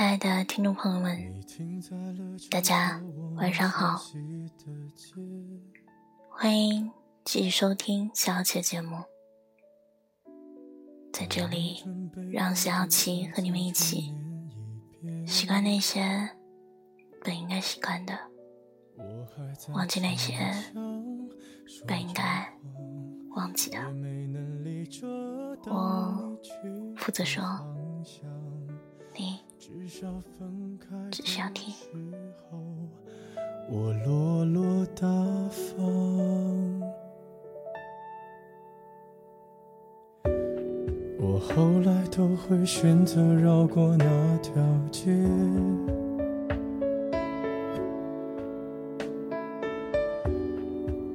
亲爱的听众朋友们，大家晚上好，欢迎继续收听小七节目。在这里，让小七和你们一起习惯那些本应该习惯的，忘记那些本应该忘记的。我负责说，只需要听。我落落大方，我后来都会选择绕过那条街。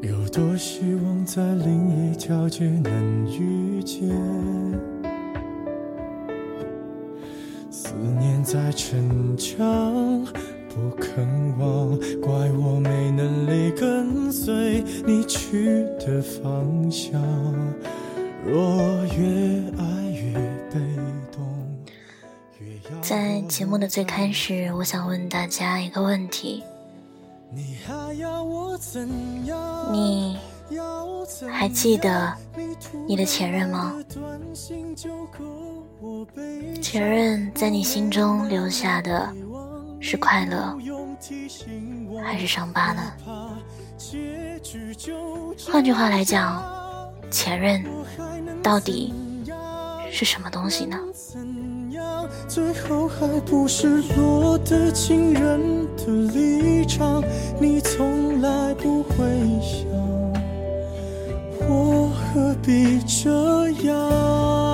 有多希望在另一条街能遇见？念在逞强，不肯忘，怪我没能力跟随你去的方向。若越爱越被动，越要在节目的最开始，我想问大家一个问题：你还要我怎样？你还记得你的前任吗？我悲前任在你心中留下的是快乐，还是伤疤呢？换句话来讲，前任到底是什么东西呢？最后还不是落得情人的立场？你从来不会想，我何必这样？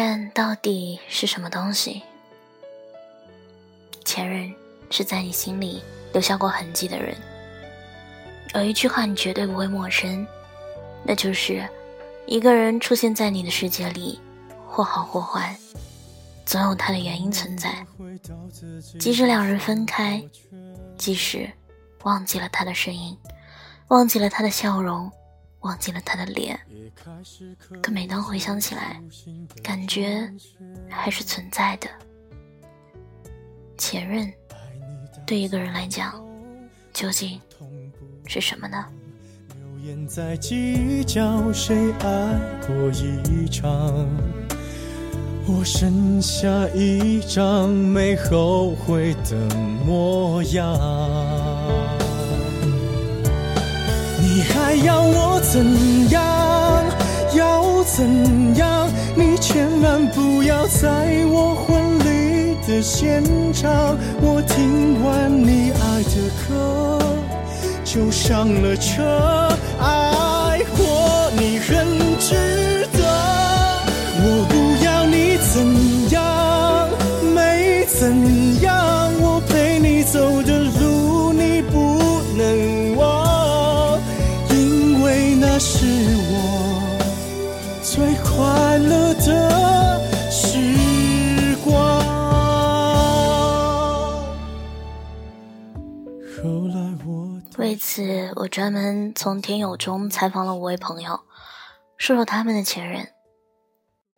任到底是什么东西？前任是在你心里留下过痕迹的人。有一句话你绝对不会陌生，那就是一个人出现在你的世界里，或好或坏，总有他的原因存在。即使两人分开，即使忘记了他的声音，忘记了他的笑容，忘记了他的脸，可每当回想起来，感觉还是存在的。前任对一个人来讲，究竟是什么呢？流言在计较谁爱过一场，我剩下一张没后悔的模样。你还要我怎样？要怎样？你千万不要在我婚礼的现场。我听完你爱的歌，就上了车。爱过你很值得，我不要你怎样，没怎样，我为此，我专门从听友中采访了五位朋友，说说他们的前任，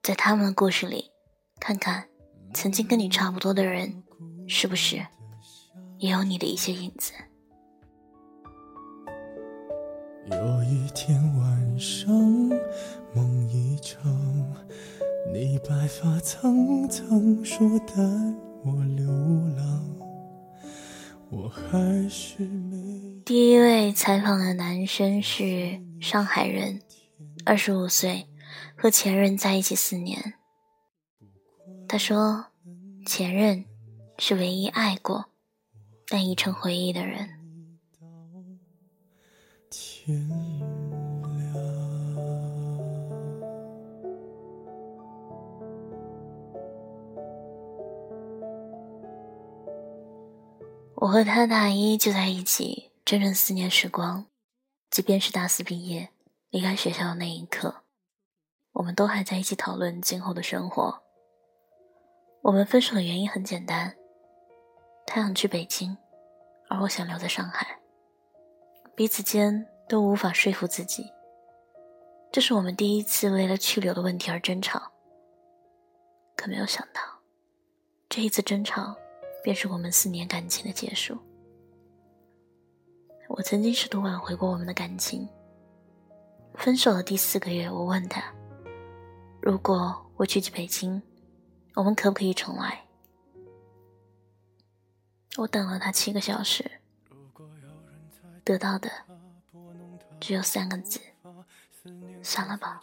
在他们的故事里，看看曾经跟你差不多的人，是不是也有你的一些影子。有一天晚上，梦一场，你白发苍苍，说带我流浪，我还是没。第一位采访的男生是上海人，二十五岁，和前任在一起四年。他说，前任是唯一爱过，但已成回忆的人。天我和他大一就在一起，整整四年时光。即便是大四毕业，离开学校的那一刻，我们都还在一起讨论今后的生活。我们分手的原因很简单，他想去北京，而我想留在上海。彼此间都无法说服自己，这是我们第一次为了去留的问题而争吵。可没有想到，这一次争吵，便是我们四年感情的结束。我曾经试图挽回过我们的感情。分手的第四个月，我问他：“如果我去北京，我们可不可以重来？”我等了他七个小时，得到的只有三个字：“算了吧。”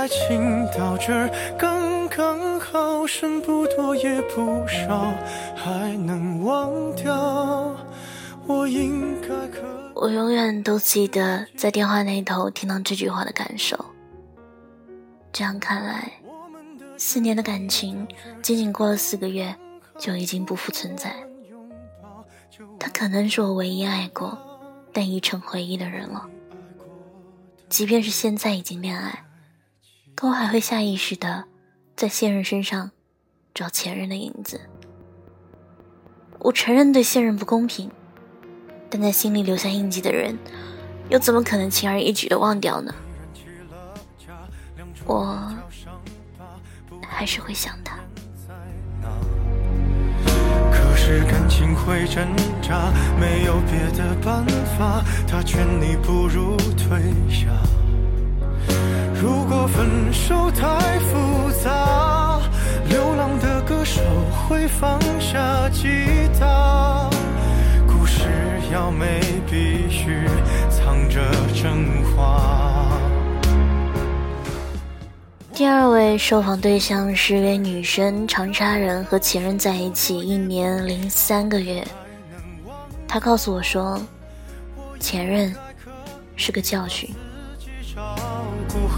爱情到这刚刚好，剩不多也不少，还能忘掉。我应该可。我永远都记得在电话那头听到这句话的感受。这样看来。四年的感情，仅仅过了四个月，就已经不复存在。他可能是我唯一爱过，但已成回忆的人了。即便是现在已经恋爱，可我还会下意识的在现任身上找前任的影子。我承认对现任不公平，但在心里留下印记的人，又怎么可能轻而易举的忘掉呢？我。还是会想他。可是感情会挣扎，没有别的办法，他劝你不如退下。如果分手太复杂，流浪的歌手会放下吉他。故事要美，必须藏着真话。第二位受访对象是一位女生，长沙人，和前任在一起一年零三个月。她告诉我说，前任是个教训。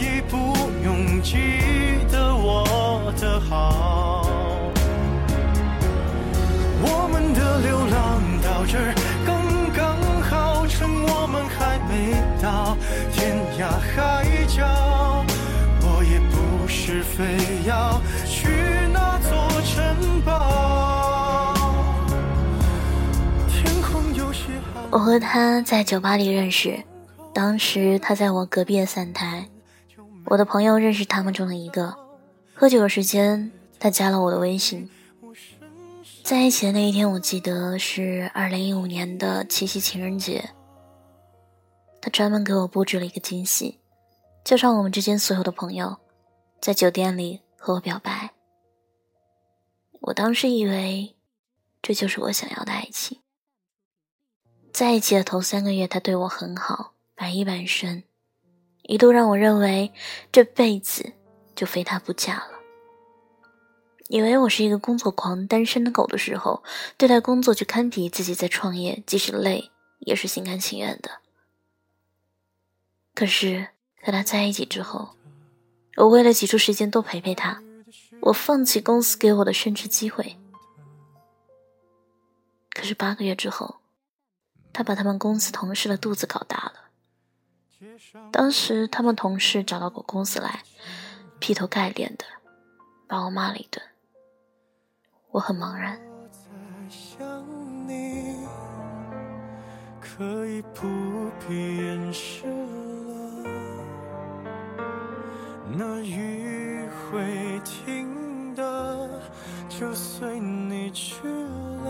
你不用记得我的好。我们的流浪到这儿刚刚好，趁我们还没到天涯海角。我也不是非要去那座城堡。天空有些我和他在酒吧里认识，当时他在我隔壁的散台，我的朋友认识他们中的一个。喝酒的时间，他加了我的微信。在一起的那一天，我记得是二零一五年的七夕情人节，他专门给我布置了一个惊喜，叫上我们之间所有的朋友。在酒店里和我表白，我当时以为这就是我想要的爱情。在一起的头三个月，他对我很好，百依百顺，一度让我认为这辈子就非他不嫁了。以为我是一个工作狂、单身的狗的时候，对待工作就堪比自己在创业，即使累也是心甘情愿的。可是和他在一起之后，我为了挤出时间多陪陪他，我放弃公司给我的升职机会。可是八个月之后，他把他们公司同事的肚子搞大了。当时他们同事找到我公司来，劈头盖脸的把我骂了一顿。我很茫然。可以不必掩饰了。那雨会停的，就随你去了。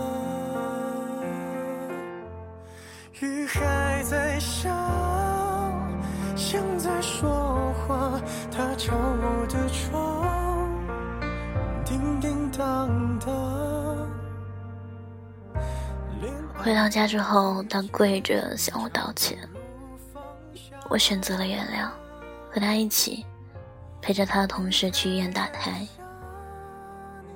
雨还在下说话，他敲我的窗，叮叮当当。回到家之后，他跪着向我道歉，我选择了原谅，和他一起陪着他的同事去医院打胎。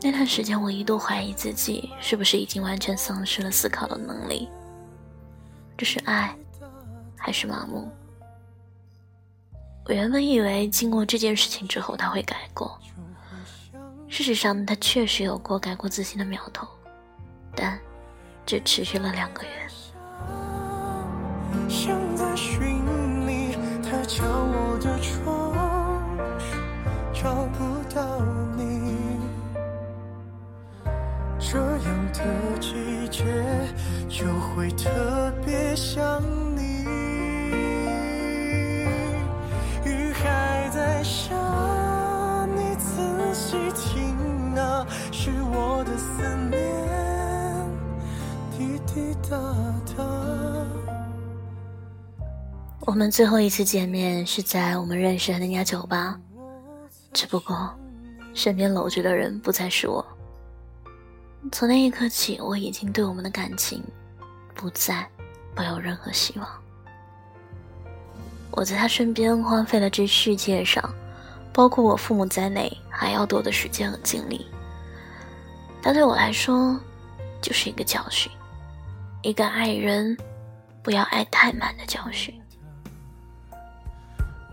那段时间，我一度怀疑自己是不是已经完全丧失了思考的能力。这是爱，还是麻木？我原本以为经过这件事情之后他会改过，事实上他确实有过改过自新的苗头，但只持续了两个月。像在寻你，他敲我的窗，找不我们最后一次见面是在我们认识的那家酒吧，只不过身边搂着的人不再是我。从那一刻起，我已经对我们的感情不再抱有任何希望。我在他身边花费了这世界上，包括我父母在内还要多的时间和精力。他对我来说，就是一个教训，一个爱人不要爱太满的教训。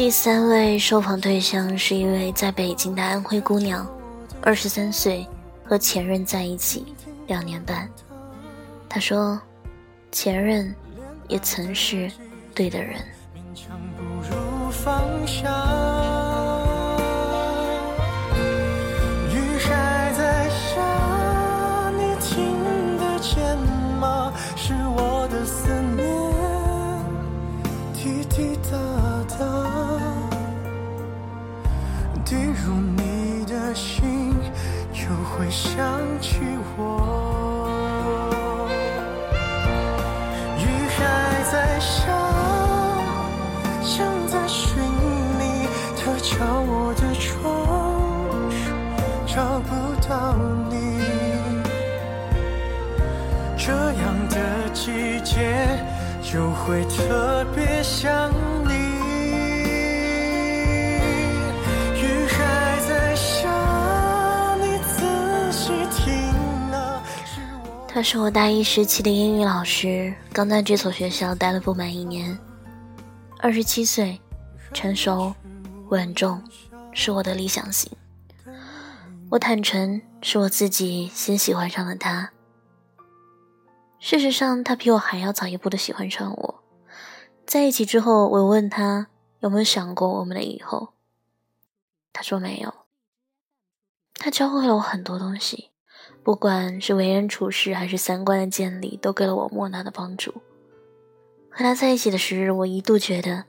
第三位受访对象是一位在北京的安徽姑娘，二十三岁，和前任在一起两年半。她说，前任也曾是对的人。滴滴答答，滴入你的心，就会想起我。雨还在下，像在寻你，它敲我的窗，找不到你。这样的季节就会特别想你。雨还在下，你仔细听，他是我大一时期的英语老师，刚在这所学校待了不满一年。二十七岁，成熟、稳重，是我的理想型。我坦诚，是我自己先喜欢上了他。事实上，他比我还要早一步的喜欢上我。在一起之后，我问他有没有想过我们的以后，他说没有。他教会了我很多东西。不管是为人处事还是三观的建立，都给了我莫大的帮助。和他在一起的时日，我一度觉得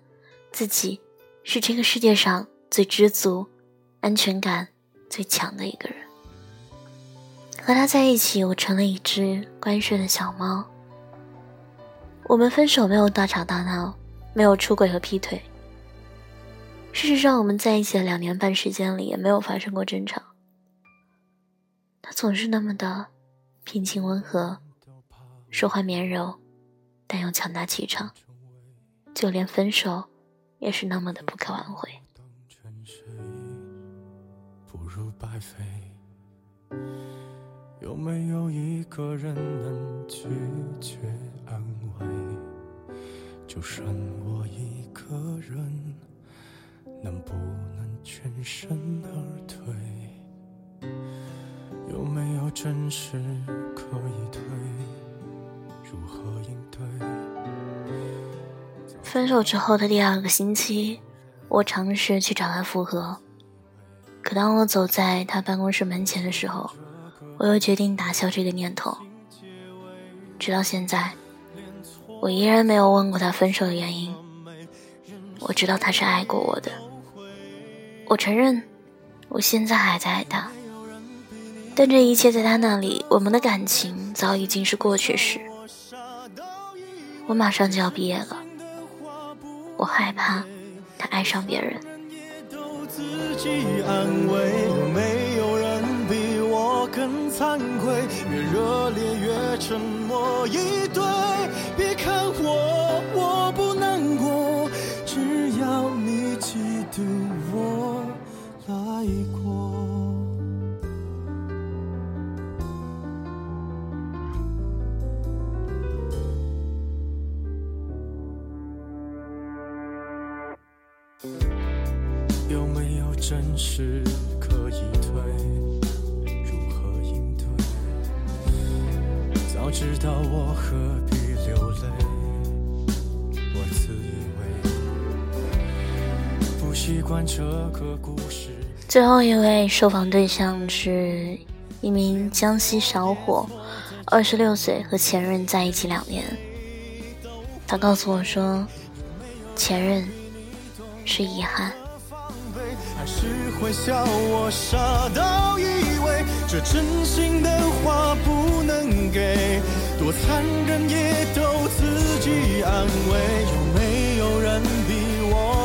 自己是这个世界上最知足、安全感最强的一个人。和他在一起，我成了一只乖顺的小猫。我们分手没有大吵大闹，没有出轨和劈腿。事实上，我们在一起的两年半时间里，也没有发生过争吵。他总是那么的平静温和，说话绵柔，但又强大气场，就连分手也是那么的不可挽回。有没有一个人能拒绝安慰？就剩我一个人，能不能全身而退？有没有真实可以退？如何应对？分手之后的第二个星期，我尝试去找他复合。可当我走在他办公室门前的时候，我又决定打消这个念头。直到现在，我依然没有问过他分手的原因。我知道他是爱过我的，我承认，我现在还在爱他。但这一切在他那里，我们的感情早已经是过去式。我马上就要毕业了，我害怕他爱上别人。惭愧越热烈越沉默以对，习惯这个故事最后一位受访对象是一名江西小伙，二十六岁，和前任在一起两年。他告诉我说，前任是遗憾。还是会笑我傻到以为这真心的话不能给，多残忍也都自己安慰。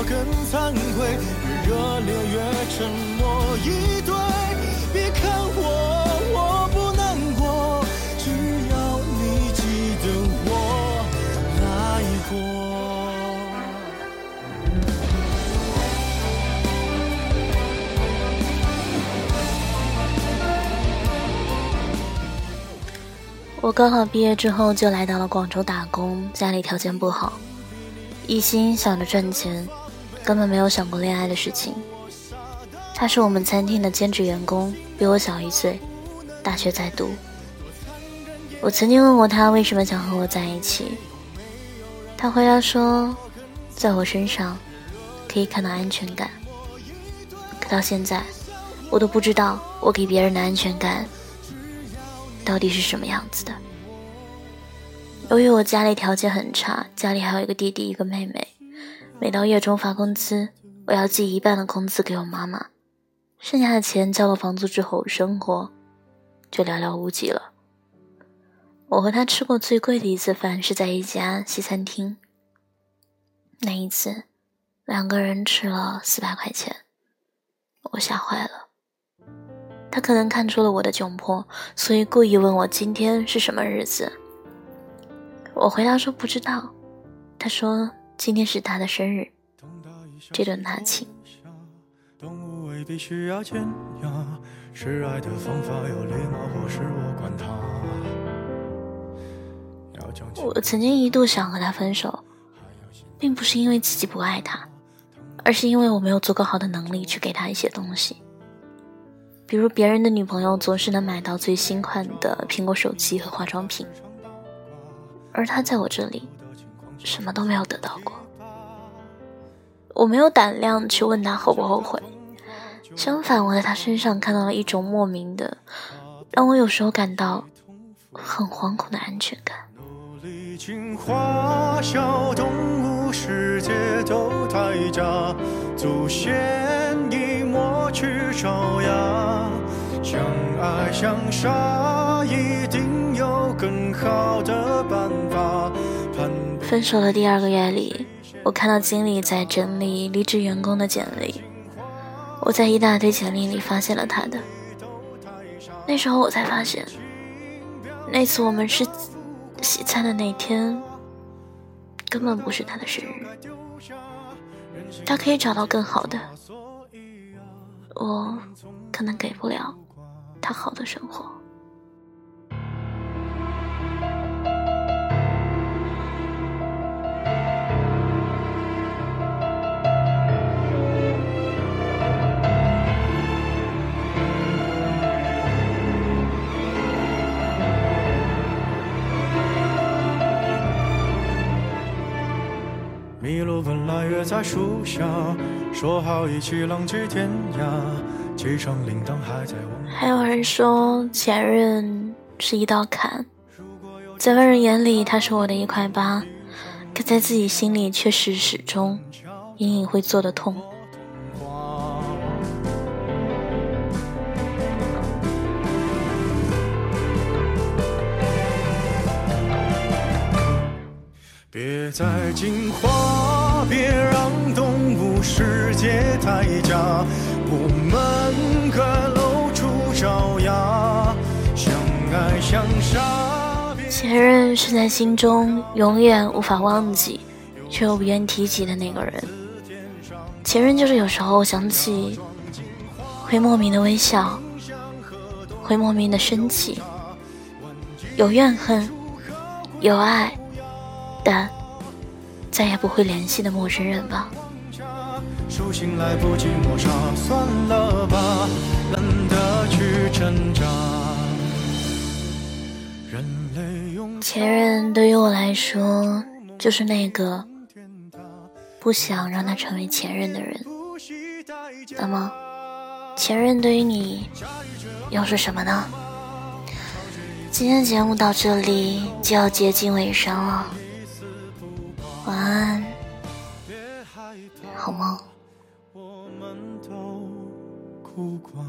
更惭愧？越热烈越沉默以对。别看我，我不难过，只要你记得我来过。我高考毕业之后就来到了广州打工，家里条件不好，一心想着赚钱，根本没有想过恋爱的事情。他是我们餐厅的兼职员工，比我小一岁，大学在读。我曾经问过他为什么想和我在一起，他回答说，在我身上可以看到安全感。可到现在，我都不知道我给别人的安全感。到底是什么样子的？由于我家里条件很差，家里还有一个弟弟一个妹妹，每到月中发工资，我要寄一半的工资给我妈妈，剩下的钱交了房租之后，生活就寥寥无几了。我和他吃过最贵的一次饭是在一家西餐厅，那一次两个人吃了四百块钱，我吓坏了。他可能看出了我的窘迫，所以故意问我今天是什么日子。我回答说不知道。他说今天是他的生日，这顿他请。我曾经一度想和他分手，并不是因为自己不爱他，而是因为我没有足够好的能力去给他一些东西。比如别人的女朋友总是能买到最新款的苹果手机和化妆品，而他在我这里什么都没有得到过。我没有胆量去问他后不后悔，相反，我在他身上看到了一种莫名的，让我有时候感到很惶恐的安全感。相爱相杀，一定有更好的办法。分手的第二个月里，我看到经理在整理离职员工的简历，我在一大堆简历里发现了他的。那时候我才发现，那次我们吃西餐的那天，根本不是他的生日。他可以找到更好的，我可能给不了。他好的生活。来约在树下，说好一起浪迹天涯，机场铃铛还在还有人说前任是一道坎，在外人眼里他是我的一块疤，可在自己心里却是始终隐隐会做的痛。别再进化，别让动物世界太假。我们各露出爪牙，相爱相杀。前任是在心中永远无法忘记，却又不愿提起的那个人。前任就是有时候想起，会莫名的微笑，会莫名的生气，有怨恨，有爱。但再也不会联系的陌生人吧。前任对于我来说，就是那个不想让他成为前任的人。那么，前任对于你又是什么呢？今天节目到这里就要接近尾声了。晚安，好梦。我们都哭过。